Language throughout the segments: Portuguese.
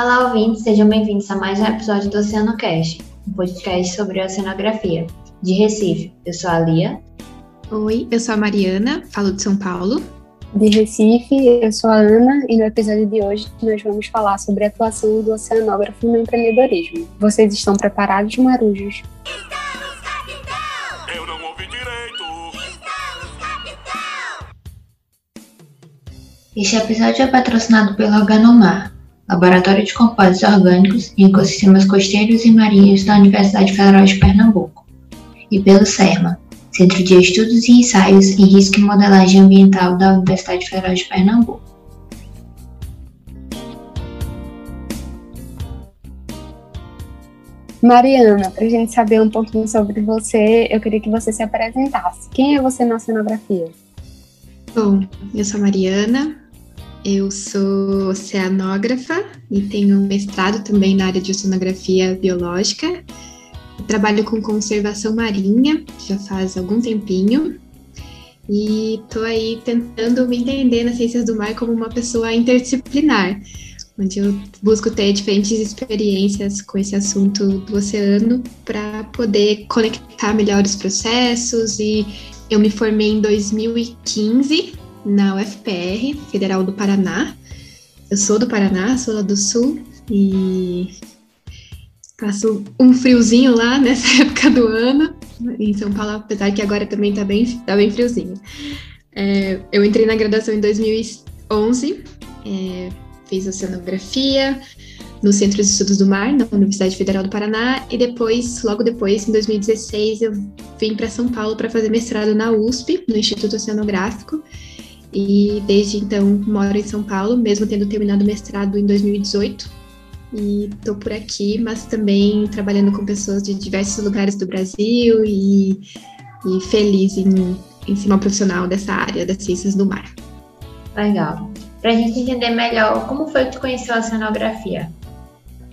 Olá, ouvintes, sejam bem-vindos a mais um episódio do Oceano Cast, um podcast sobre oceanografia. De Recife, eu sou a Lia. Oi, eu sou a Mariana, falo de São Paulo. De Recife, eu sou a Ana e no episódio de hoje nós vamos falar sobre a atuação do oceanógrafo no empreendedorismo. Vocês estão preparados, marujos? Estamos, capitão! Eu não ouvi direito! Estamos, capitão! Este episódio é patrocinado pela Organomar, Laboratório de Compostos Orgânicos e Ecossistemas Costeiros e Marinhos da Universidade Federal de Pernambuco, e pelo CERMA, Centro de Estudos e Ensaios em Risco e Modelagem Ambiental da Universidade Federal de Pernambuco. Mariana, para a gente saber um pouquinho sobre você, eu queria que você se apresentasse. Quem é você na oceanografia? Bom, eu sou a Mariana, eu sou oceanógrafa e tenho mestrado também na área de oceanografia biológica. Trabalho com conservação marinha já faz algum tempinho. E estou aí tentando me entender nas ciências do mar como uma pessoa interdisciplinar, onde eu busco ter diferentes experiências com esse assunto do oceano para poder conectar melhor os processos. E eu me formei em 2015 na UFPR, Federal do Paraná. Eu sou do Paraná, sou lá do Sul e Passo um friozinho lá nessa época do ano, em São Paulo, apesar que agora também tá bem, tá bem friozinho. É, eu entrei na graduação em 2011, é, fiz oceanografia no Centro de Estudos do Mar, na Universidade Federal do Paraná, e depois, logo depois, em 2016, eu vim para São Paulo para fazer mestrado na USP, no Instituto Oceanográfico, e desde então moro em São Paulo, mesmo tendo terminado o mestrado em 2018 e estou por aqui, mas também trabalhando com pessoas de diversos lugares do Brasil e, e feliz em, em ser uma profissional dessa área das ciências do mar. Legal. Para a gente entender melhor, como foi que tu conheceu a oceanografia?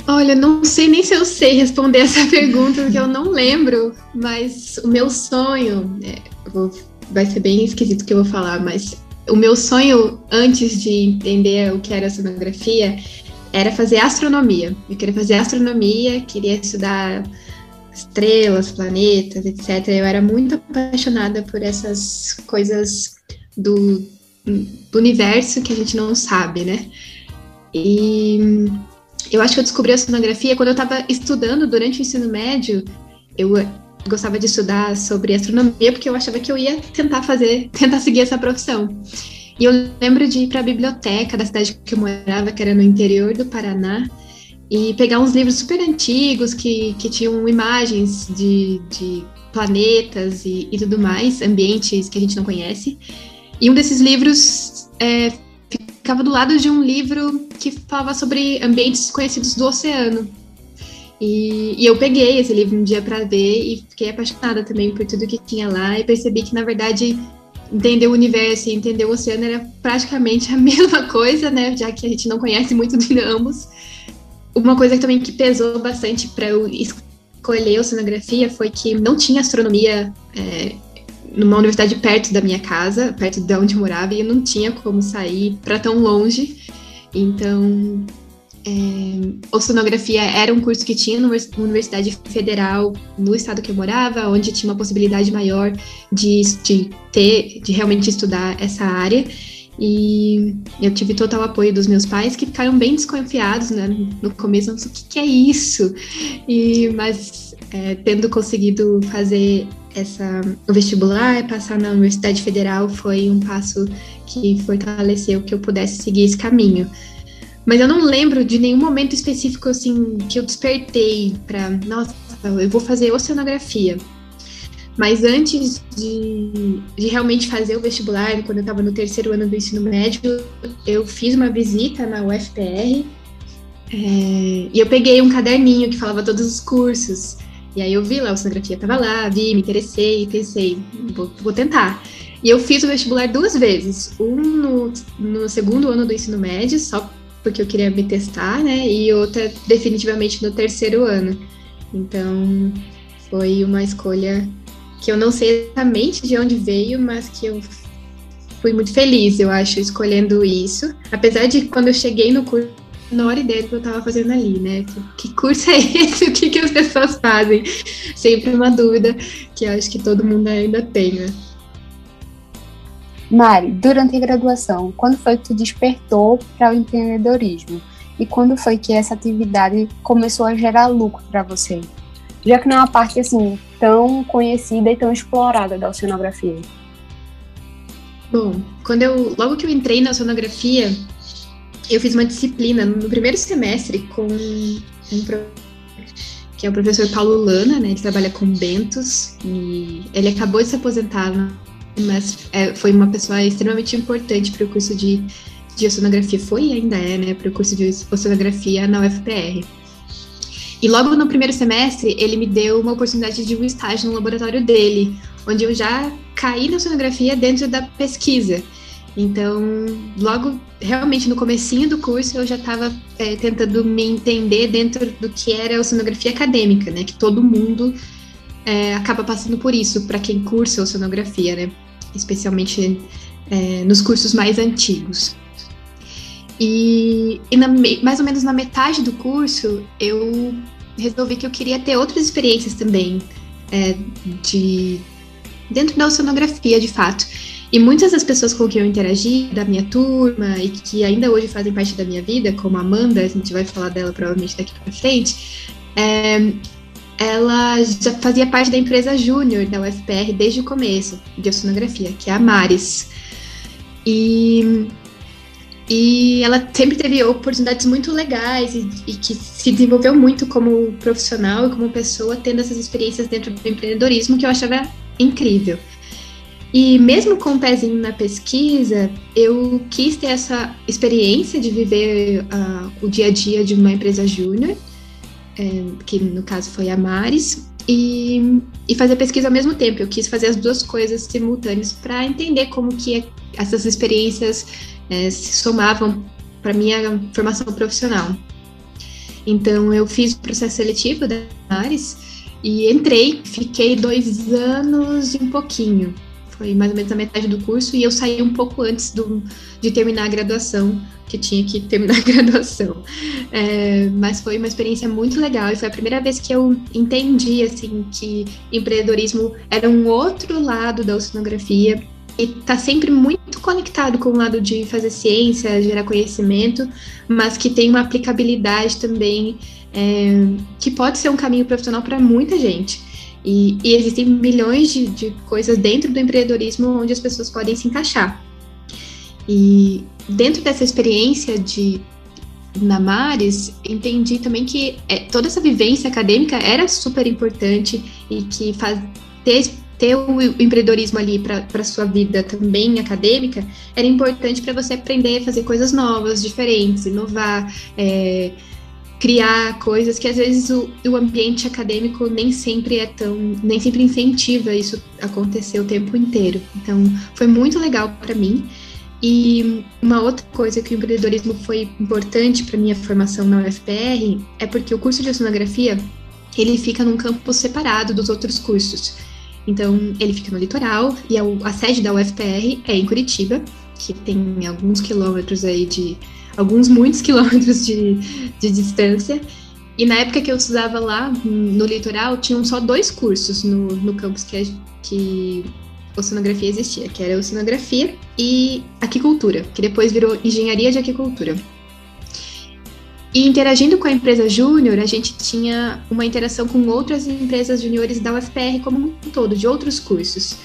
Olha, não sei nem se eu sei responder essa pergunta, porque eu não lembro, mas o meu sonho, é, vou, vai ser bem esquisito o que eu vou falar, mas o meu sonho antes de entender o que era a oceanografia era fazer astronomia. Eu queria fazer astronomia, queria estudar estrelas, planetas, etc. Eu era muito apaixonada por essas coisas do, do universo que a gente não sabe, né? E eu acho que eu descobri a sonografia quando eu estava estudando durante o ensino médio. Eu gostava de estudar sobre astronomia porque eu achava que eu ia tentar fazer, tentar seguir essa profissão. E eu lembro de ir para a biblioteca da cidade que eu morava, que era no interior do Paraná, e pegar uns livros super antigos que, que tinham imagens de, de planetas e, e tudo mais, ambientes que a gente não conhece. E um desses livros é, ficava do lado de um livro que falava sobre ambientes conhecidos do oceano. E, e, eu peguei esse livro um dia para ver e fiquei apaixonada também por tudo que tinha lá e percebi que, na verdade, entender o universo e entender o oceano era praticamente a mesma coisa, né? Já que a gente não conhece muito de ambos. Uma coisa também que pesou bastante para eu escolher oceanografia foi que não tinha astronomia é, numa universidade perto da minha casa, perto de onde eu morava, e eu não tinha como sair para tão longe. Então, é, oceanografia era um curso que tinha numa universidade federal no estado que eu morava, onde tinha uma possibilidade maior de, de ter, de realmente estudar essa área. E eu tive total apoio dos meus pais, que ficaram bem desconfiados né, no começo, não sei o que, que é isso. E, mas é, tendo conseguido fazer essa, o vestibular, passar na Universidade Federal, foi um passo que fortaleceu que eu pudesse seguir esse caminho. Mas eu não lembro de nenhum momento específico assim que eu despertei para, nossa, eu vou fazer oceanografia. Mas antes de, de realmente fazer o vestibular, quando eu estava no terceiro ano do ensino médio, eu fiz uma visita na UFPR é, e eu peguei um caderninho que falava todos os cursos. E aí eu vi lá, a oceanografia estava lá, vi, me interessei e pensei, vou, vou tentar. E eu fiz o vestibular duas vezes, um no, no segundo ano do ensino médio, só porque eu queria me testar, né? E outra definitivamente no terceiro ano. Então, foi uma escolha que eu não sei exatamente de onde veio, mas que eu fui muito feliz, eu acho, escolhendo isso. Apesar de quando eu cheguei no curso menor ideia do que eu estava fazendo ali, né? Que, que curso é esse? O que, que as pessoas fazem? Sempre uma dúvida que acho que todo mundo ainda tem, né? Mari, durante a graduação, quando foi que tu despertou para o empreendedorismo? E quando foi que essa atividade começou a gerar lucro para você? Já que não é uma parte assim tão conhecida e tão explorada da oceanografia. Bom, quando eu logo que eu entrei na oceanografia, eu fiz uma disciplina no primeiro semestre com um que é o professor Paulo Lana, né? Ele trabalha com bentos e ele acabou de se aposentar, mas é, foi uma pessoa extremamente importante para o curso de, de oceanografia, foi e ainda é, né? Para o curso de oceanografia na UFPR. E logo no primeiro semestre, ele me deu uma oportunidade de um estágio no laboratório dele, onde eu já caí na oceanografia dentro da pesquisa. Então, logo, realmente no comecinho do curso, eu já estava é, tentando me entender dentro do que era oceanografia acadêmica, né? Que todo mundo é, acaba passando por isso, para quem cursa oceanografia, né? Especialmente é, nos cursos mais antigos. E, e na, mais ou menos na metade do curso, eu resolvi que eu queria ter outras experiências também é, de dentro da oceanografia, de fato. E muitas das pessoas com quem eu interagi, da minha turma, e que ainda hoje fazem parte da minha vida, como a Amanda, a gente vai falar dela provavelmente daqui para frente, é, ela já fazia parte da empresa júnior da UFPR desde o começo, de oceanografia, que é a Mares. E, e ela sempre teve oportunidades muito legais e, e que se desenvolveu muito como profissional e como pessoa, tendo essas experiências dentro do empreendedorismo que eu achava incrível. E mesmo com o um pezinho na pesquisa, eu quis ter essa experiência de viver uh, o dia a dia de uma empresa júnior, que no caso foi a Mares, e, e fazer pesquisa ao mesmo tempo. Eu quis fazer as duas coisas simultâneas para entender como que essas experiências é, se somavam para minha formação profissional. Então eu fiz o processo seletivo da Mares e entrei, fiquei dois anos e um pouquinho foi mais ou menos a metade do curso, e eu saí um pouco antes do, de terminar a graduação, que tinha que terminar a graduação. É, mas foi uma experiência muito legal, e foi a primeira vez que eu entendi, assim, que empreendedorismo era um outro lado da oceanografia, e está sempre muito conectado com o lado de fazer ciência, gerar conhecimento, mas que tem uma aplicabilidade também, é, que pode ser um caminho profissional para muita gente. E, e existem milhões de, de coisas dentro do empreendedorismo onde as pessoas podem se encaixar. E dentro dessa experiência de na Mares, entendi também que é, toda essa vivência acadêmica era super importante e que faz, ter, ter o empreendedorismo ali para sua vida também acadêmica era importante para você aprender a fazer coisas novas, diferentes, inovar. É, criar coisas que às vezes o, o, ambiente acadêmico nem sempre é tão, nem sempre incentiva isso acontecer o tempo inteiro. Então, foi muito legal para mim. E uma outra coisa que o empreendedorismo foi importante para minha formação na UFPR é porque o curso de oceanografia ele fica num campus separado dos outros cursos. Então, ele fica no litoral e a, a sede da UFPR é em Curitiba, que tem alguns quilômetros aí de alguns muitos quilômetros de, de distância. E na época que eu estudava lá, no litoral, tinham só dois cursos no, no campus que, que oceanografia existia, que era oceanografia e aquicultura, que depois virou engenharia de aquicultura. E interagindo com a empresa júnior, a gente tinha uma interação com outras empresas juniores da UFPR como um todo, de outros cursos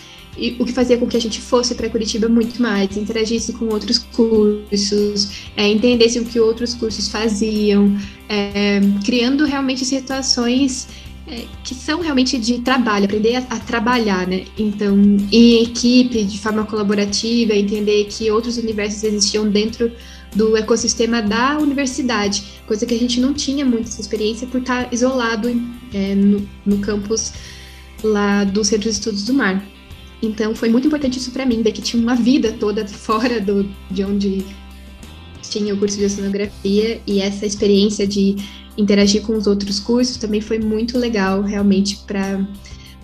o que fazia com que a gente fosse para Curitiba muito mais, interagisse com outros cursos, é, entendesse o que outros cursos faziam, é, criando realmente situações é, que são realmente de trabalho, aprender a, a, trabalhar, né? Então, em equipe, de forma colaborativa, entender que outros universos existiam dentro do ecossistema da universidade, coisa que a gente não tinha muita essa experiência por estar isolado é, no, no campus lá do Centro de Estudos do Mar. Então foi muito importante isso para mim, ver que tinha uma vida toda fora do, de onde tinha o curso de oceanografia e essa experiência de interagir com os outros cursos também foi muito legal realmente para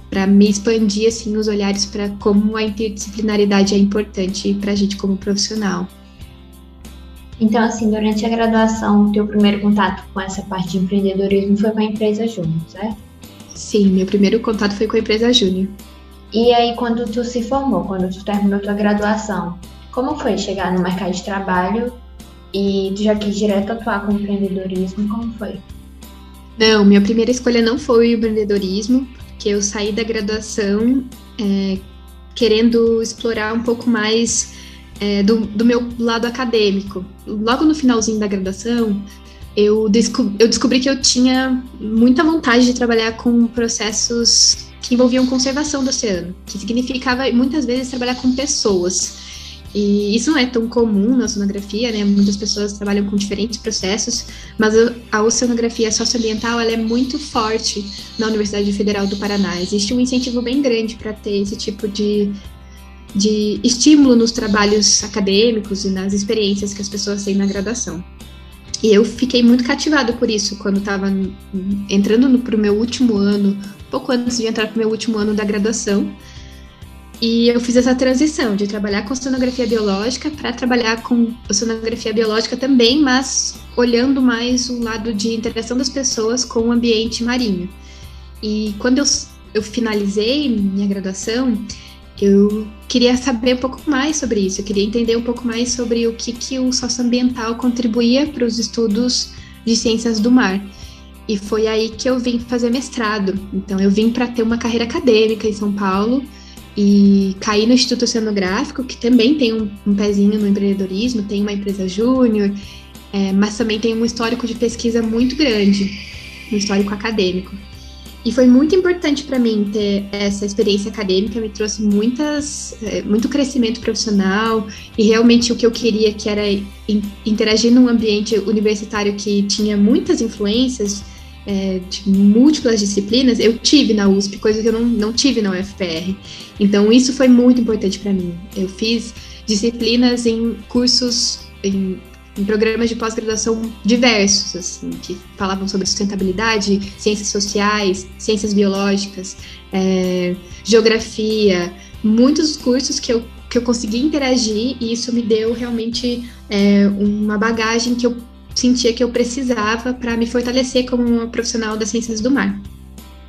para me expandir assim os olhares para como a interdisciplinaridade é importante para a gente como profissional. Então, assim, durante a graduação, teu primeiro contato com essa parte de empreendedorismo foi com a empresa Júnior, certo? Sim, meu primeiro contato foi com a empresa Júnior. E aí, quando tu se formou, quando tu terminou tua graduação, como foi chegar no mercado de trabalho e tu já quis direto atuar com empreendedorismo? Como foi? Não, minha primeira escolha não foi o empreendedorismo, porque eu saí da graduação é, querendo explorar um pouco mais é, do, do, meu lado acadêmico. Logo no finalzinho da graduação, eu, desco eu descobri que eu tinha muita vontade de trabalhar com processos que envolviam conservação do oceano, que significava muitas vezes trabalhar com pessoas. E isso não é tão comum na oceanografia, né? Muitas pessoas trabalham com diferentes processos, mas a oceanografia socioambiental ela é muito forte na Universidade Federal do Paraná. Existe um incentivo bem grande para ter esse tipo de de estímulo nos trabalhos acadêmicos e nas experiências que as pessoas têm na graduação. E eu fiquei muito cativado por isso quando estava entrando para o meu último ano, pouco antes de entrar para o meu último ano da graduação. E eu fiz essa transição de trabalhar com oceanografia biológica para trabalhar com oceanografia biológica também, mas olhando mais o lado de interação das pessoas com o ambiente marinho. E quando eu, eu finalizei minha graduação, eu queria saber um pouco mais sobre isso, eu queria entender um pouco mais sobre o que, que o socioambiental contribuía para os estudos de ciências do mar. E foi aí que eu vim fazer mestrado. Então, eu vim para ter uma carreira acadêmica em São Paulo e caí no Instituto Oceanográfico, que também tem um, um pezinho no empreendedorismo, tem uma empresa júnior, é, mas também tem um histórico de pesquisa muito grande, um histórico acadêmico. E foi muito importante para mim ter essa experiência acadêmica, me trouxe muitas, é, muito crescimento profissional e realmente o que eu queria, que era interagir num ambiente universitário que tinha muitas influências é, de múltiplas disciplinas, eu tive na USP, coisa que eu não, não tive na UFPR. Então, isso foi muito importante para mim. Eu fiz disciplinas em cursos, em em programas de pós-graduação diversos, assim, que falavam sobre sustentabilidade, ciências sociais, ciências biológicas, é, geografia, muitos cursos que eu, que eu consegui interagir e isso me deu realmente é, uma bagagem que eu sentia que eu precisava para me fortalecer como uma profissional das ciências do mar.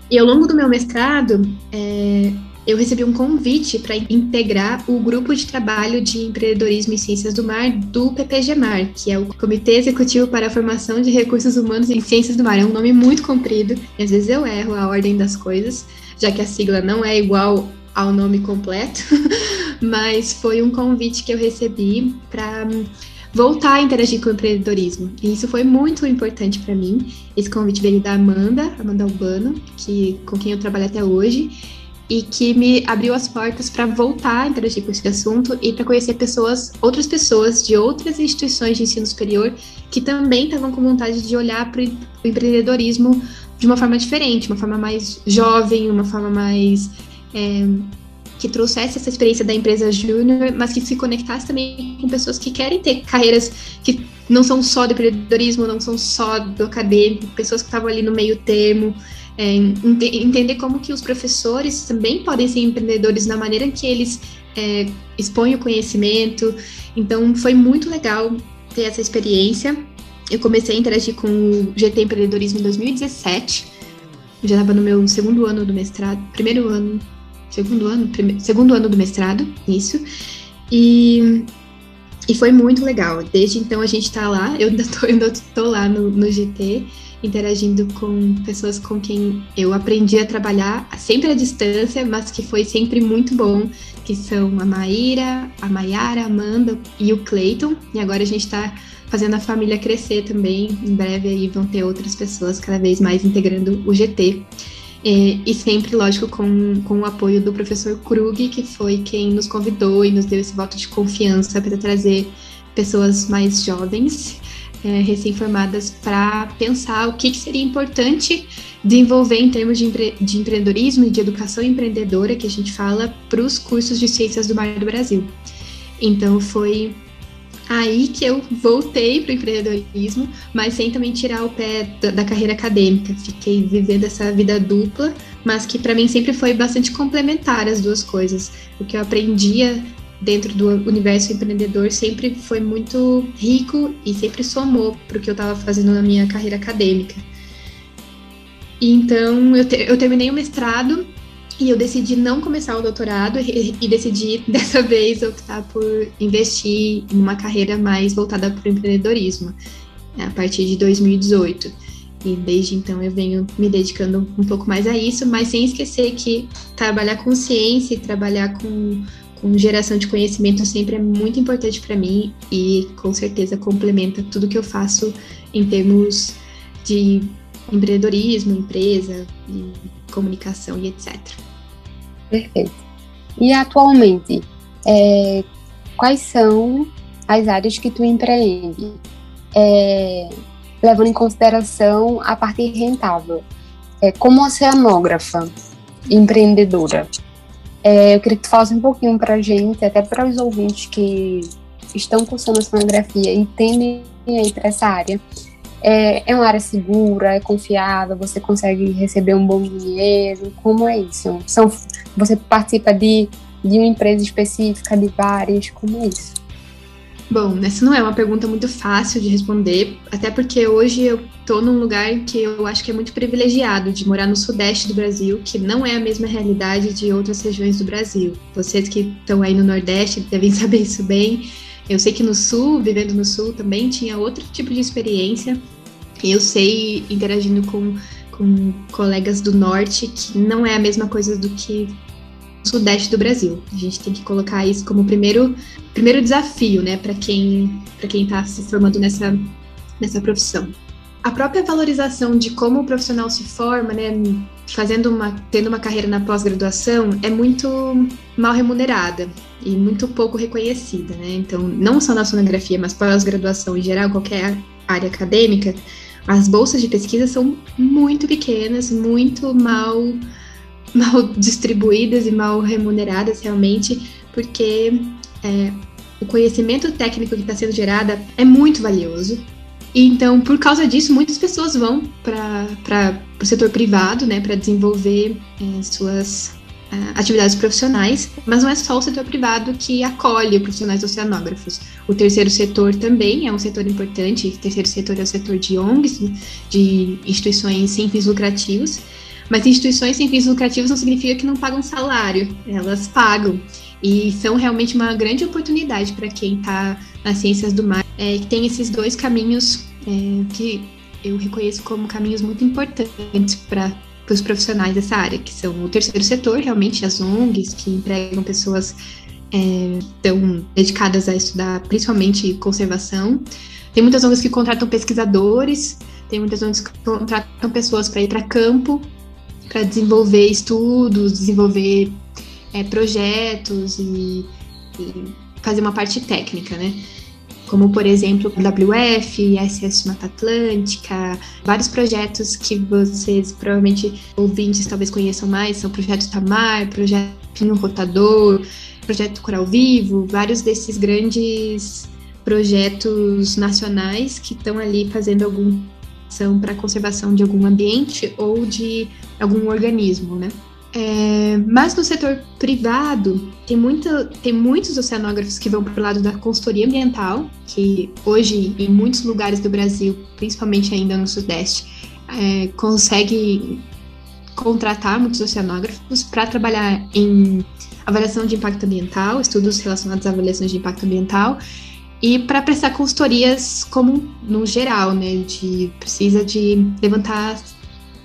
E ao longo do meu mestrado, é, eu recebi um convite para integrar o grupo de trabalho de empreendedorismo e ciências do mar do PPGMAR, que é o Comitê Executivo para a Formação de Recursos Humanos em Ciências do Mar. É um nome muito comprido, e às vezes eu erro a ordem das coisas, já que a sigla não é igual ao nome completo, mas foi um convite que eu recebi para voltar a interagir com o empreendedorismo. E isso foi muito importante para mim. Esse convite veio da Amanda, Amanda Urbano, que com quem eu trabalho até hoje, e que me abriu as portas para voltar a interagir com esse assunto e para conhecer pessoas, outras pessoas de outras instituições de ensino superior que também estavam com vontade de olhar para o empreendedorismo de uma forma diferente, uma forma mais jovem, uma forma mais é, que trouxesse essa experiência da empresa júnior, mas que se conectasse também com pessoas que querem ter carreiras que não são só do empreendedorismo, não são só do acadêmico, pessoas que estavam ali no meio termo, é, entender como que os professores também podem ser empreendedores na maneira que eles é, expõem o conhecimento. Então, foi muito legal ter essa experiência. Eu comecei a interagir com o GT Empreendedorismo em 2017. Eu já estava no meu segundo ano do mestrado, primeiro ano, segundo ano, primeiro, segundo ano do mestrado, isso. E, e foi muito legal. Desde então a gente está lá, eu ainda tô, ainda tô lá no, no GT interagindo com pessoas com quem eu aprendi a trabalhar sempre à distância, mas que foi sempre muito bom, que são a Maíra, a Maiara, a Amanda e o Clayton. E agora a gente está fazendo a família crescer também. Em breve aí vão ter outras pessoas cada vez mais integrando o GT. E, e, sempre, lógico, com, com o apoio do professor Krug, que foi quem nos convidou e nos deu esse voto de confiança para trazer pessoas mais jovens é, recém-formadas para pensar o que, que, seria importante desenvolver em termos de, empre de empreendedorismo e de educação empreendedora que a gente fala para os cursos de ciências do mar do Brasil. Então foi aí que eu voltei para o empreendedorismo, mas sem também tirar o pé da, carreira acadêmica. Fiquei vivendo essa vida dupla, mas que para mim sempre foi bastante complementar as duas coisas. O que eu aprendia dentro do universo empreendedor sempre foi muito rico e sempre somou para o que eu estava fazendo na minha carreira acadêmica. Então eu, te, eu terminei o mestrado e eu decidi não começar o doutorado e, e, decidi dessa vez optar por investir em uma carreira mais voltada para o empreendedorismo né, a partir de 2018. E desde então eu venho me dedicando um pouco mais a isso, mas sem esquecer que trabalhar com ciência e trabalhar com com geração de conhecimento sempre é muito importante para mim e com certeza complementa tudo que eu faço em termos de empreendedorismo, empresa, comunicação e etc. Perfeito. E atualmente, é, quais são as áreas que tu empreende? É, levando em consideração a parte rentável. É, como oceanógrafa empreendedora, é, eu queria que tu falasse um pouquinho para a gente, até para os ouvintes que estão cursando a sonografia e tendem a ir para essa área. É, é uma área segura, é confiável, você consegue receber um bom dinheiro? Como é isso? São, você participa de, de uma empresa específica, de várias? Como é isso? Bom, essa não é uma pergunta muito fácil de responder, até porque hoje eu estou num lugar que eu acho que é muito privilegiado de morar no sudeste do Brasil, que não é a mesma realidade de outras regiões do Brasil. Vocês que estão aí no Nordeste devem saber isso bem. Eu sei que no Sul, vivendo no Sul, também tinha outro tipo de experiência. Eu sei, interagindo com, com colegas do Norte, que não é a mesma coisa do que sudeste do Brasil. A gente tem que colocar isso como o primeiro, primeiro desafio, né, para quem para quem está se formando nessa nessa profissão. A própria valorização de como o profissional se forma, né, fazendo uma tendo uma carreira na pós-graduação é muito mal remunerada e muito pouco reconhecida, né? Então, não só na sonografia, mas pós-graduação em geral, qualquer área acadêmica, as bolsas de pesquisa são muito pequenas, muito mal mal distribuídas e mal remuneradas realmente, porque é, o conhecimento técnico que está sendo gerado é muito valioso. Então, por causa disso, muitas pessoas vão para o setor privado, né, para desenvolver é, suas é, atividades profissionais, mas não é só o setor privado que acolhe profissionais oceanógrafos. O terceiro setor também é um setor importante. O terceiro setor é o setor de ONGs, de instituições sem fins lucrativos, mas instituições sem fins lucrativos não significa que não pagam salário, elas pagam. E são realmente uma grande oportunidade para quem está nas ciências do mar, é, que tem esses dois caminhos é, que eu reconheço como caminhos muito importantes para os profissionais dessa área, que são o terceiro setor, realmente as ONGs, que empregam pessoas é, tão dedicadas a estudar principalmente conservação. Tem muitas ONGs que contratam pesquisadores, tem muitas ONGs que contratam pessoas para ir para campo para desenvolver estudos, desenvolver é, projetos e, e, fazer uma parte técnica, né? Como, por exemplo, WF, SS Mata Atlântica, vários projetos que vocês, provavelmente, ouvintes talvez conheçam mais, são projetos Tamar, projeto Pinho Rotador, projeto Coral Vivo, vários desses grandes projetos nacionais que estão ali fazendo algum são para conservação de algum ambiente ou de algum organismo, né? É, mas no setor privado, tem, muita, tem muitos oceanógrafos que vão para o lado da consultoria ambiental, que hoje, em muitos lugares do Brasil, principalmente ainda no Sudeste, é, consegue contratar muitos oceanógrafos para trabalhar em avaliação de impacto ambiental, estudos relacionados a avaliações de impacto ambiental e para prestar consultorias como no geral, né, de precisa de levantar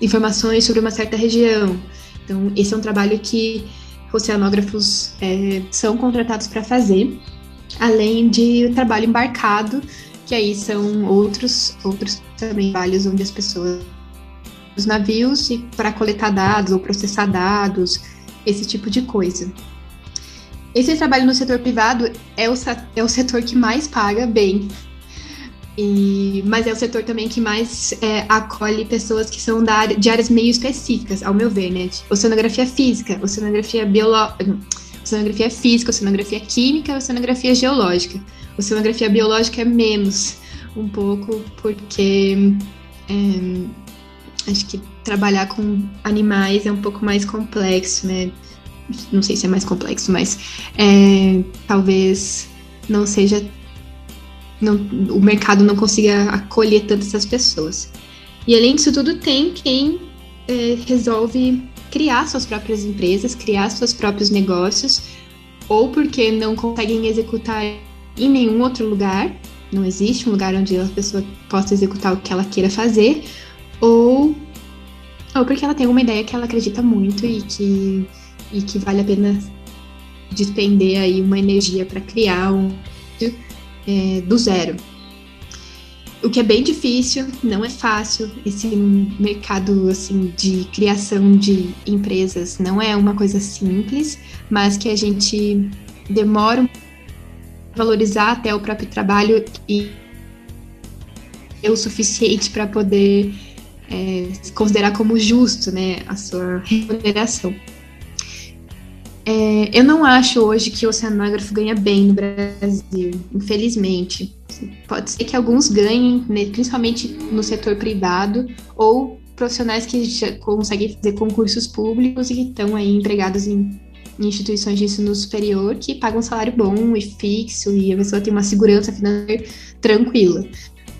informações sobre uma certa região. Então, esse é um trabalho que oceanógrafos é, são contratados para fazer, além de trabalho embarcado, que aí são outros outros também trabalhos onde as pessoas os navios e para coletar dados ou processar dados, esse tipo de coisa. Esse trabalho no setor privado é o, é o setor que mais paga bem. E, mas é o setor também que mais é, acolhe pessoas que são da área, de áreas meio específicas, ao meu ver, né? Oceanografia física, oceanografia biológica, oceanografia física, oceanografia química, oceanografia geológica. Oceanografia biológica é menos, um pouco, porque é, acho que trabalhar com animais é um pouco mais complexo, né? não sei se é mais complexo, mas é, talvez não seja. Não, o mercado não consiga acolher tantas essas pessoas. E além disso tudo, tem quem é, resolve criar suas próprias empresas, criar seus próprios negócios, ou porque não conseguem executar em nenhum outro lugar, não existe um lugar onde a pessoa possa executar o que ela queira fazer, ou, ou porque ela tem uma ideia que ela acredita muito e que, e que vale a pena despender aí uma energia para criar um é, do zero. O que é bem difícil, não é fácil. Esse mercado assim de criação de empresas não é uma coisa simples, mas que a gente demora valorizar até o próprio trabalho e é o suficiente para poder é, considerar como justo né, a sua remuneração. É, eu não acho hoje que o oceanógrafo ganha bem no Brasil, infelizmente. Pode ser que alguns ganhem, né, principalmente no setor privado, ou profissionais que já conseguem fazer concursos públicos e que estão aí empregados em em instituições de ensino superior que pagam um salário bom e fixo e a pessoa tem uma segurança financeira tranquila.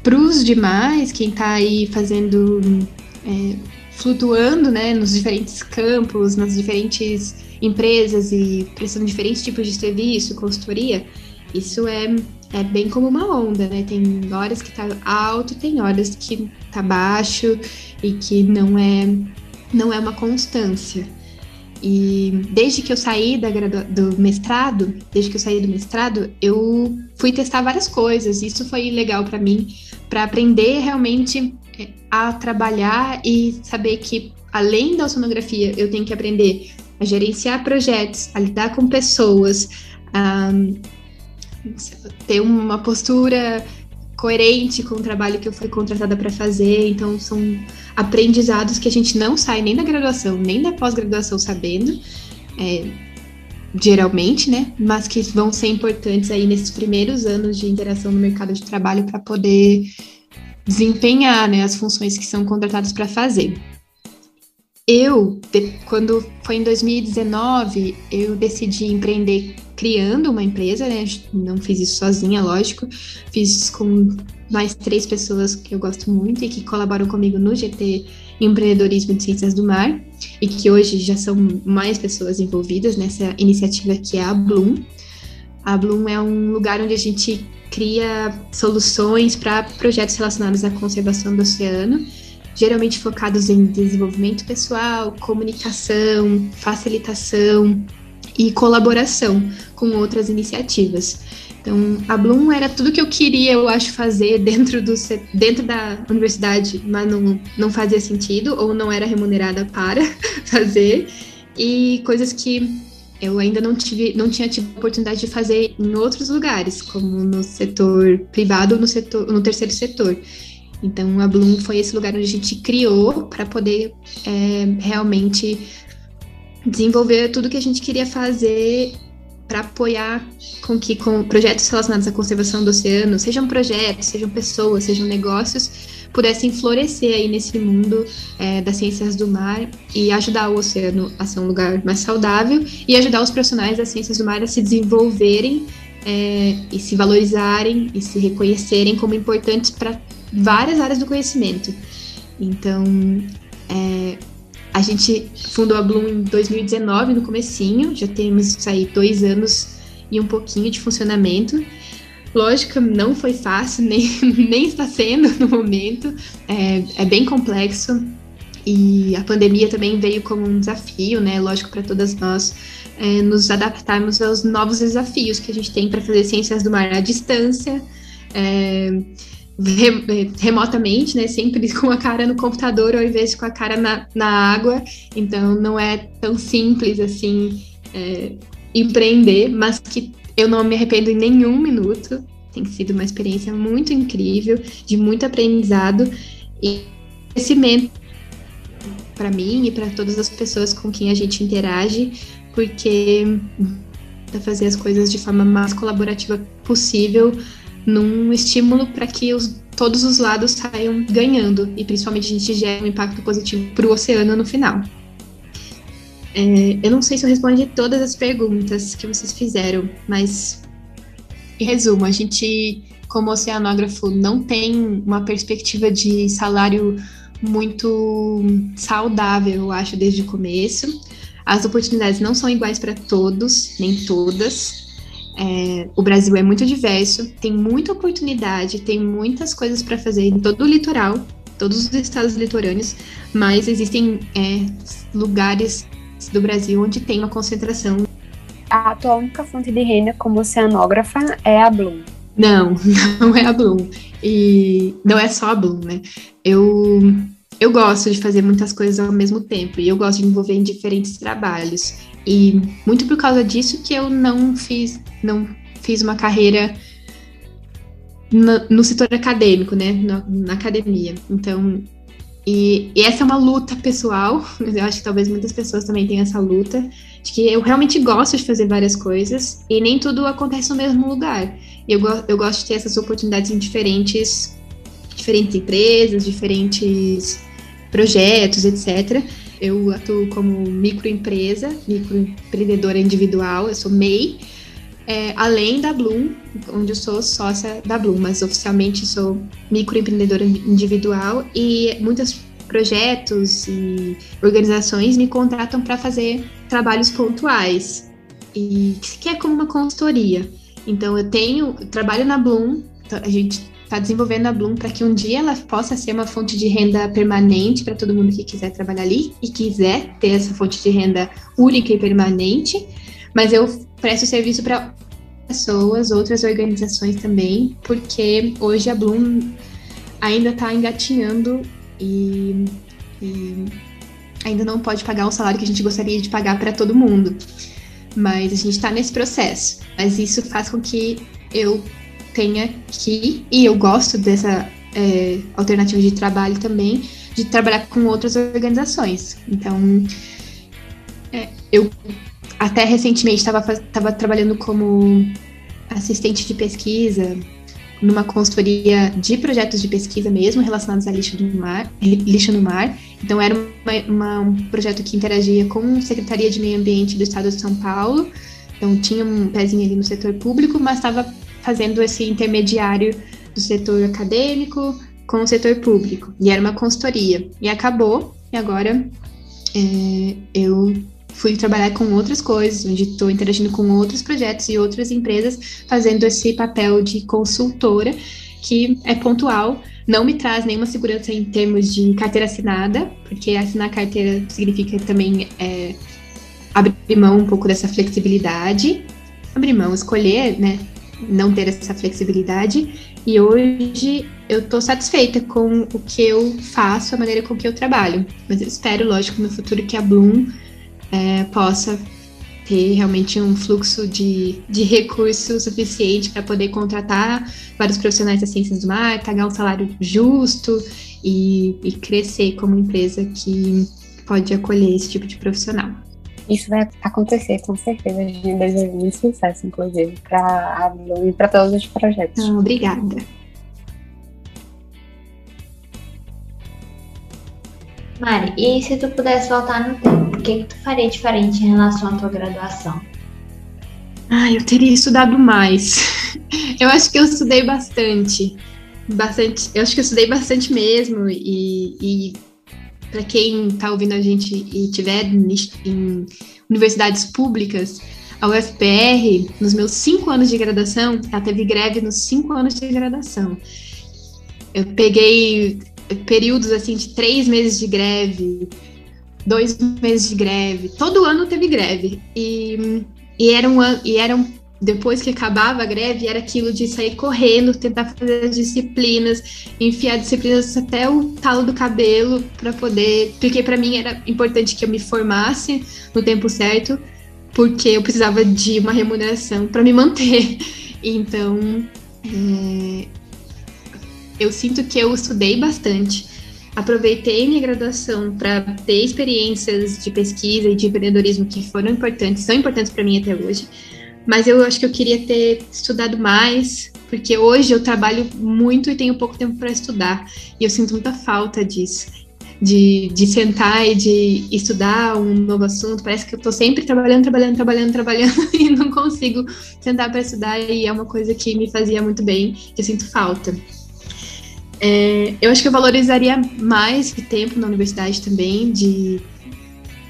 Para os demais, quem está aí fazendo, é, flutuando né, nos diferentes campos, nas diferentes empresas e prestando diferentes tipos de serviço, consultoria, isso é, é bem como uma onda, né? Tem horas que está alto, tem horas que está baixo e que não é, não é uma constância. E desde que eu saí da do mestrado, desde que eu saí do mestrado, eu fui testar várias coisas. Isso foi legal para mim, para aprender realmente é, a trabalhar e saber que além da sonografia, eu tenho que aprender a gerenciar projetos, a lidar com pessoas, a ter uma postura coerente com o trabalho que eu fui contratada para fazer. Então, são aprendizados que a gente não sai nem da graduação, nem da pós-graduação sabendo, é, geralmente, né? Mas que vão ser importantes aí nesses primeiros anos de interação no mercado de trabalho para poder desempenhar né, as funções que são contratadas para fazer. Eu, quando foi em 2019, eu decidi empreender criando uma empresa, né? Não fiz isso sozinha, lógico. Fiz com mais três pessoas que eu gosto muito e que colaboram comigo no GT Empreendedorismo de Ciências do Mar e que hoje já são mais pessoas envolvidas nessa iniciativa que é a Bloom. A Bloom é um lugar onde a gente cria soluções para projetos relacionados à conservação do oceano, geralmente focados em desenvolvimento pessoal, comunicação, facilitação e colaboração com outras iniciativas. Então, a Bloom era tudo que eu queria, eu acho, fazer dentro, do, dentro da universidade, mas não, não fazia sentido ou não era remunerada para fazer. E coisas que eu ainda não, tive, não tinha tido oportunidade de fazer em outros lugares, como no setor privado ou no, setor, no terceiro setor. Então, a Bloom foi esse lugar onde a gente criou para poder é, realmente desenvolver tudo que a gente queria fazer para apoiar com que com projetos relacionados à conservação do oceano, sejam projetos, sejam pessoas, sejam negócios, pudessem florescer aí nesse mundo é, das ciências do mar e ajudar o oceano a ser um lugar mais saudável e ajudar os profissionais das ciências do mar a se desenvolverem é, e se valorizarem e se reconhecerem como importantes para várias áreas do conhecimento. Então, é, a gente fundou a Bloom em 2019, no comecinho, já temos aí dois anos e um pouquinho de funcionamento. Lógico, não foi fácil, nem, nem está sendo no momento, é, é bem complexo. E a pandemia também veio como um desafio, né? Lógico, para todas nós é, nos adaptarmos aos novos desafios que a gente tem para fazer ciências do mar à distância. É, remotamente, né? Sempre com a cara no computador ao invés de com a cara na, na água. Então não é tão simples assim é, empreender, mas que eu não me arrependo em nenhum minuto. Tem sido uma experiência muito incrível, de muito aprendizado e crescimento para mim e para todas as pessoas com quem a gente interage, porque fazer as coisas de forma mais colaborativa possível num estímulo para que os, todos os lados saiam ganhando e principalmente a gente gere um impacto positivo para o oceano no final. É, eu não sei se eu respondi todas as perguntas que vocês fizeram, mas em resumo, a gente, como oceanógrafo, não tem uma perspectiva de salário muito saudável, eu acho, desde o começo. As oportunidades não são iguais para todos, nem todas. É, o Brasil é muito diverso, tem muita oportunidade, tem muitas coisas para fazer em todo o litoral, todos os estados litorâneos, mas existem é, lugares do Brasil onde tem uma concentração. A tua única fonte de renda como oceanógrafa é a Bloom. Não, não é a Bloom. E não é só a Bloom, né? Eu, eu gosto de fazer muitas coisas ao mesmo tempo e eu gosto de me envolver em diferentes trabalhos. E muito por causa disso que eu não fiz, não fiz uma carreira no, no setor acadêmico, né? Na, na academia. Então, e, e, essa é uma luta pessoal, eu acho que talvez muitas pessoas também tenham essa luta, de que eu realmente gosto de fazer várias coisas e nem tudo acontece no mesmo lugar. Eu, eu gosto de ter essas oportunidades em diferentes, diferentes empresas, diferentes projetos, etc. Eu atuo como microempresa, microempreendedora individual, eu sou MEI, é, além da Bloom, onde eu sou sócia da Bloom, mas oficialmente sou microempreendedora individual e muitos projetos e organizações me contratam para fazer trabalhos pontuais e que é como uma consultoria. Então eu tenho eu trabalho na Bloom, então a gente está desenvolvendo a Bloom para que um dia ela possa ser uma fonte de renda permanente para todo mundo que quiser trabalhar ali e quiser ter essa fonte de renda única e permanente. Mas eu presto serviço para pessoas, outras organizações também, porque hoje a Bloom ainda está engatinhando e, e, ainda não pode pagar o salário que a gente gostaria de pagar para todo mundo. Mas a gente está nesse processo. Mas isso faz com que eu tenha que, e eu gosto dessa é, alternativa de trabalho também, de trabalhar com outras organizações. Então, é, eu até recentemente estava trabalhando como assistente de pesquisa numa consultoria de projetos de pesquisa mesmo relacionados a lixo no mar, lixo no mar. Então era uma, uma, um projeto que interagia com a Secretaria de Meio Ambiente do Estado de São Paulo. Então tinha um pezinho ali no setor público, mas estava fazendo esse intermediário do setor acadêmico com o setor público. E era uma consultoria. E acabou. E agora é, eu fui trabalhar com outras coisas, onde estou interagindo com outros projetos e outras empresas, fazendo esse papel de consultora, que é pontual, não me traz nenhuma segurança em termos de carteira assinada, porque assinar carteira significa também é, abrir mão um pouco dessa flexibilidade, abrir mão, escolher, né, não ter essa flexibilidade. E hoje eu estou satisfeita com o que eu faço, a maneira com que eu trabalho. Mas eu espero, lógico, no futuro que a Bloom é, possa ter realmente um fluxo de, de recurso suficiente para poder contratar vários profissionais das ciências do mar, pagar um salário justo e, e crescer como empresa que pode acolher esse tipo de profissional. Isso vai acontecer, com certeza. A gente deseja muito sucesso, inclusive, para a Blue e para todos os projetos. Obrigada. Mari, e se tu pudesse voltar no tempo, o que, que tu faria diferente em relação à tua graduação? Ah, eu teria estudado mais. Eu acho que eu estudei bastante. Bastante. Eu acho que eu estudei bastante mesmo. E, e para quem está ouvindo a gente e tiver em universidades públicas, a UFPR, nos meus cinco anos de graduação, ela teve greve nos cinco anos de graduação. Eu peguei períodos assim de três meses de greve, dois meses de greve. Todo ano teve greve. E, e era um e era um, depois que acabava a greve, era aquilo de sair correndo, tentar fazer as disciplinas, enfiar disciplinas até o talo do cabelo para poder, porque para mim era importante que eu me formasse no tempo certo, porque eu precisava de uma remuneração para me manter. Então, é, eu sinto que eu estudei bastante, aproveitei minha graduação para ter experiências de pesquisa e de empreendedorismo que foram importantes, são importantes para mim até hoje. Mas eu acho que eu queria ter estudado mais, porque hoje eu trabalho muito e tenho pouco tempo para estudar, e eu sinto muita falta disso. de, de sentar e de estudar um novo assunto. Parece que eu estou sempre trabalhando, trabalhando, trabalhando, trabalhando e não consigo sentar para estudar. E é uma coisa que me fazia muito bem, que eu sinto falta. É, eu acho que eu valorizaria mais o tempo na universidade também, de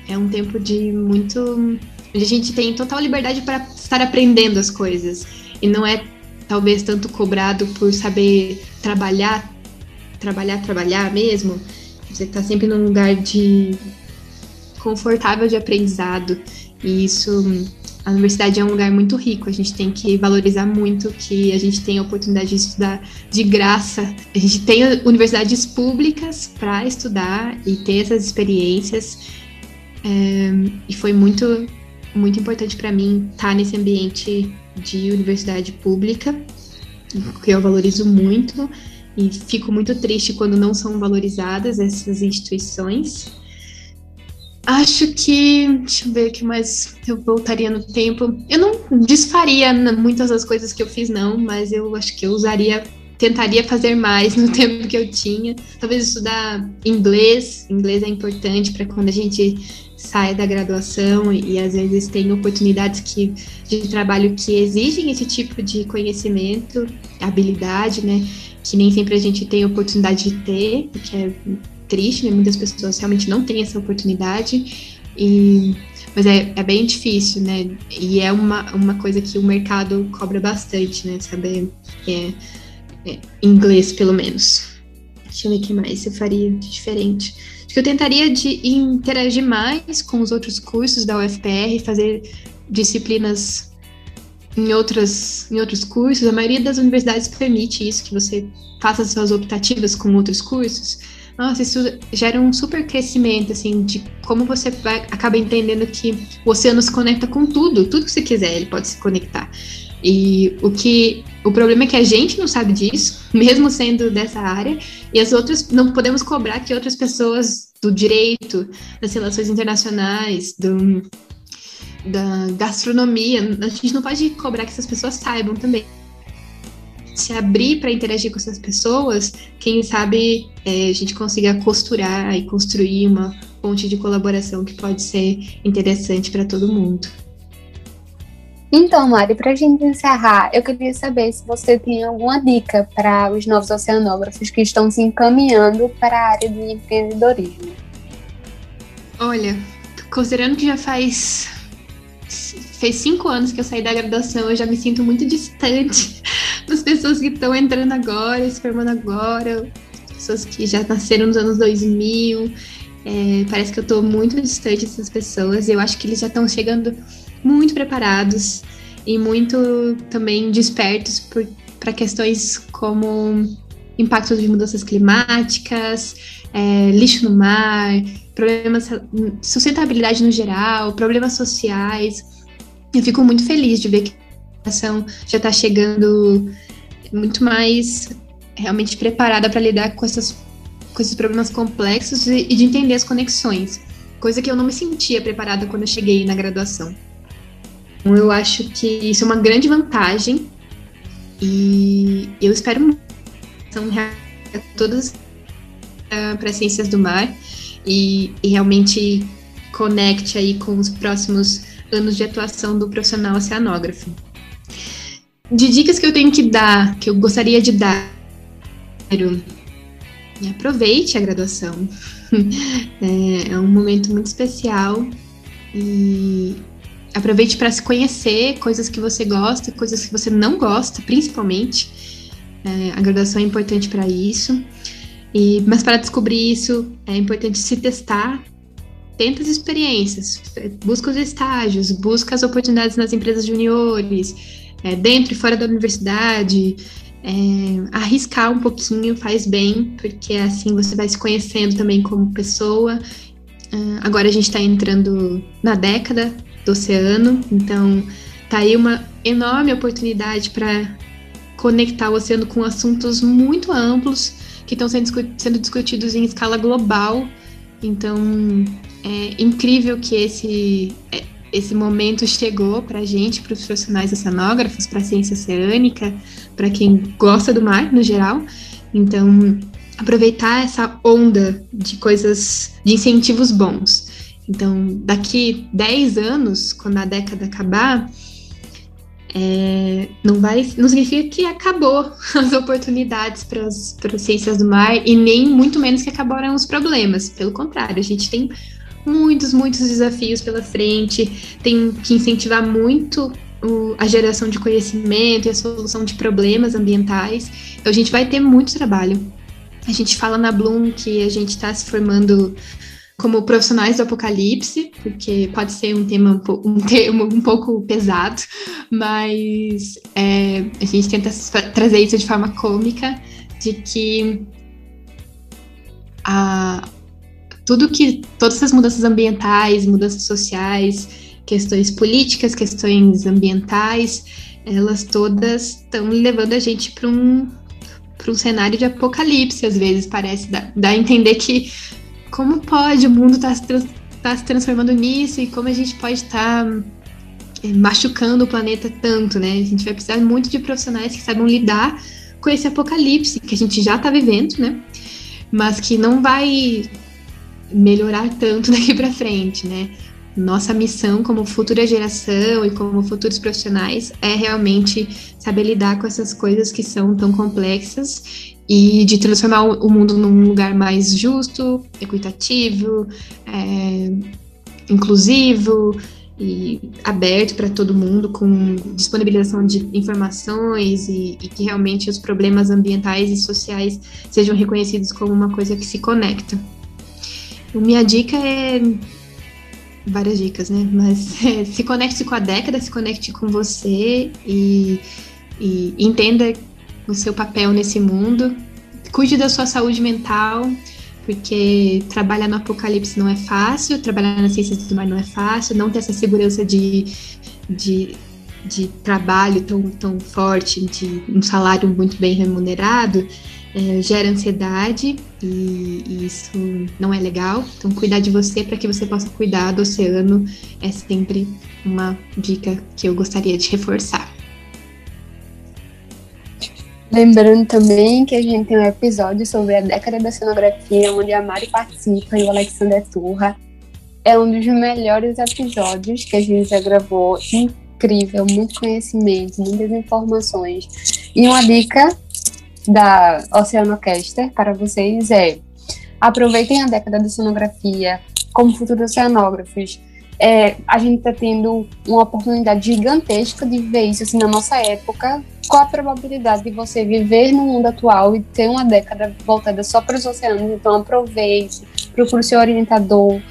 é um tempo de muito a gente tem total liberdade para estar aprendendo as coisas e não é talvez tanto cobrado por saber trabalhar, trabalhar, trabalhar mesmo. Você está sempre num lugar de confortável de aprendizado e isso a universidade é um lugar muito rico, a gente tem que valorizar muito que a gente tem a oportunidade de estudar de graça. A gente tem universidades públicas para estudar e ter essas experiências. É, e foi muito, muito importante para mim estar nesse ambiente de universidade pública, que eu valorizo muito e fico muito triste quando não são valorizadas essas instituições. Acho que, deixa eu ver o que mais eu voltaria no tempo. Eu não desfaria muitas das coisas que eu fiz, não, mas eu acho que eu usaria, tentaria fazer mais no tempo que eu tinha. Talvez estudar inglês. Inglês é importante para quando a gente sai da graduação e, e, às vezes tem oportunidades que, de trabalho que exigem esse tipo de conhecimento, habilidade, né? Que nem sempre a gente tem oportunidade de ter, porque é triste, né? Muitas pessoas realmente não têm essa oportunidade. E, mas é, é bem difícil, né? E é uma, uma coisa que o mercado cobra bastante, né? Saber é, é, inglês, pelo menos. Deixa eu ver o que mais eu faria de diferente que eu tentaria de interagir mais com os outros cursos da UFPR, fazer disciplinas em, outras, em outros cursos. A maioria das universidades permite isso, que você faça suas optativas com outros cursos. Nossa, isso gera um super crescimento, assim, de como você vai, acaba entendendo que o oceano se conecta com tudo, tudo que você quiser, ele pode se conectar. E o que o problema é que a gente não sabe disso, mesmo sendo dessa área, e as outras não podemos cobrar que outras pessoas do direito, das relações internacionais, do, da gastronomia, a gente não pode cobrar que essas pessoas saibam também. Se abrir para interagir com essas pessoas, quem sabe é, a gente consiga costurar e construir uma ponte de colaboração que pode ser interessante para todo mundo. Então, Mari, para a gente encerrar, eu queria saber se você tem alguma dica para os novos oceanógrafos que estão se encaminhando para a área de empreendedorismo. Olha, considerando que já faz fez cinco anos que eu saí da graduação, eu já me sinto muito distante das pessoas que estão entrando agora, se formando agora, pessoas que já nasceram nos anos 2000. É, parece que eu estou muito distante dessas pessoas. Eu acho que eles já estão chegando muito preparados e muito também despertos para questões como impactos de mudanças climáticas, é, lixo no mar, problemas sustentabilidade no geral, problemas sociais. Eu fico muito feliz de ver que a ação já está chegando muito mais realmente preparada para lidar com, essas, com esses problemas complexos e, e de entender as conexões, coisa que eu não me sentia preparada quando eu cheguei na graduação. Então, eu acho que isso é uma grande vantagem e eu espero são todas uh, para ciências do mar e, e, realmente conecte aí com os próximos anos de atuação do profissional oceanógrafo. De dicas que eu tenho que dar, que eu gostaria de dar, aproveite a graduação. é, é um momento muito especial e aproveite para se conhecer, coisas que você gosta, coisas que você não gosta, principalmente. É, a graduação é importante para isso. E, mas para descobrir isso, é importante se testar. Tenta as experiências, busca os estágios, busca as oportunidades nas empresas juniores, é, dentro e fora da universidade. É, arriscar um pouquinho faz bem, porque assim você vai se conhecendo também como pessoa. Uh, agora a gente está entrando na década do oceano. Então, tá aí uma enorme oportunidade para conectar o oceano com assuntos muito amplos que estão sendo, sendo discutidos em escala global. Então, é incrível que esse, é, esse momento chegou para a gente, para os profissionais oceanógrafos, para a ciência oceânica, para quem gosta do mar no geral. Então, aproveitar essa onda de coisas, de incentivos bons. Então, daqui 10 anos, quando a década acabar, é, não vai, não significa que acabou as oportunidades para as ciências do mar e nem muito menos que acabaram os problemas. Pelo contrário, a gente tem muitos, muitos desafios pela frente, tem que incentivar muito o, a geração de conhecimento e a solução de problemas ambientais. Então a gente vai ter muito trabalho. A gente fala na Bloom que a gente está se formando como profissionais do apocalipse, porque pode ser um tema um, termo um pouco pesado, mas é, a gente tenta trazer isso de forma cômica, de que a, tudo que todas essas mudanças ambientais, mudanças sociais, questões políticas, questões ambientais, elas todas estão levando a gente para um para um cenário de apocalipse, às vezes parece. Dar, dar a entender que como pode o mundo estar tá se, tá se transformando nisso e como a gente pode estar tá, é, machucando o planeta tanto, né? A gente vai precisar muito de profissionais que saibam lidar com esse apocalipse que a gente já está vivendo, né? Mas que não vai melhorar tanto daqui para frente, né? Nossa missão como futura geração e como futuros profissionais é realmente saber lidar com essas coisas que são tão complexas e de transformar o mundo num lugar mais justo, equitativo, é, inclusivo e aberto para todo mundo, com disponibilização de informações e, e, que realmente os problemas ambientais e sociais sejam reconhecidos como uma coisa que se conecta. Minha dica é várias dicas, né? Mas é, se conecte com a década, se conecte com você e, e entenda o seu papel nesse mundo. Cuide da sua saúde mental, porque trabalhar no apocalipse não é fácil, trabalhar nas ciências do mar não é fácil, não ter essa segurança de, de, de trabalho tão, tão forte, de um salário muito bem remunerado, é, gera ansiedade e, e, isso não é legal. Então, cuidar de você para que você possa cuidar do oceano é sempre uma dica que eu gostaria de reforçar. Lembrando também que a gente tem um episódio sobre a década da cenografia, onde a Mari participa e o Alexander Turra. É um dos melhores episódios que a gente já gravou. Incrível, muito conhecimento, muitas informações. E uma dica da Oceanocaster para vocês é aproveitem a década da cenografia como futuros oceanógrafos. É, a gente está tendo uma oportunidade gigantesca de ver isso assim, na nossa época, qual a probabilidade de você viver no mundo atual e ter uma década voltada só para os oceanos? Então aproveite, procure seu orientador.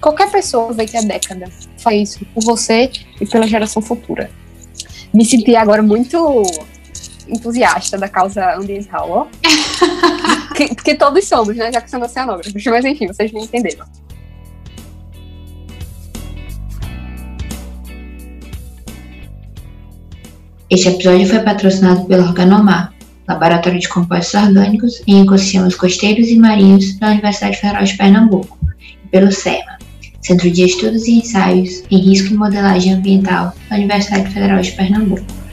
Qualquer pessoa aproveite a década. Faz isso por você e pela geração futura. Me senti agora muito entusiasta da causa ambiental, ó. que, que, todos somos, né? Já que somos oceanógrafos. Mas enfim, vocês me entenderam. Este episódio foi patrocinado pelo Organomar, Laboratório de Compostos Orgânicos em Ecossistemas Costeiros e Marinhos da Universidade Federal de Pernambuco, e pelo CERMA, Centro de Estudos e Ensaios em Risco e Modelagem Ambiental da Universidade Federal de Pernambuco.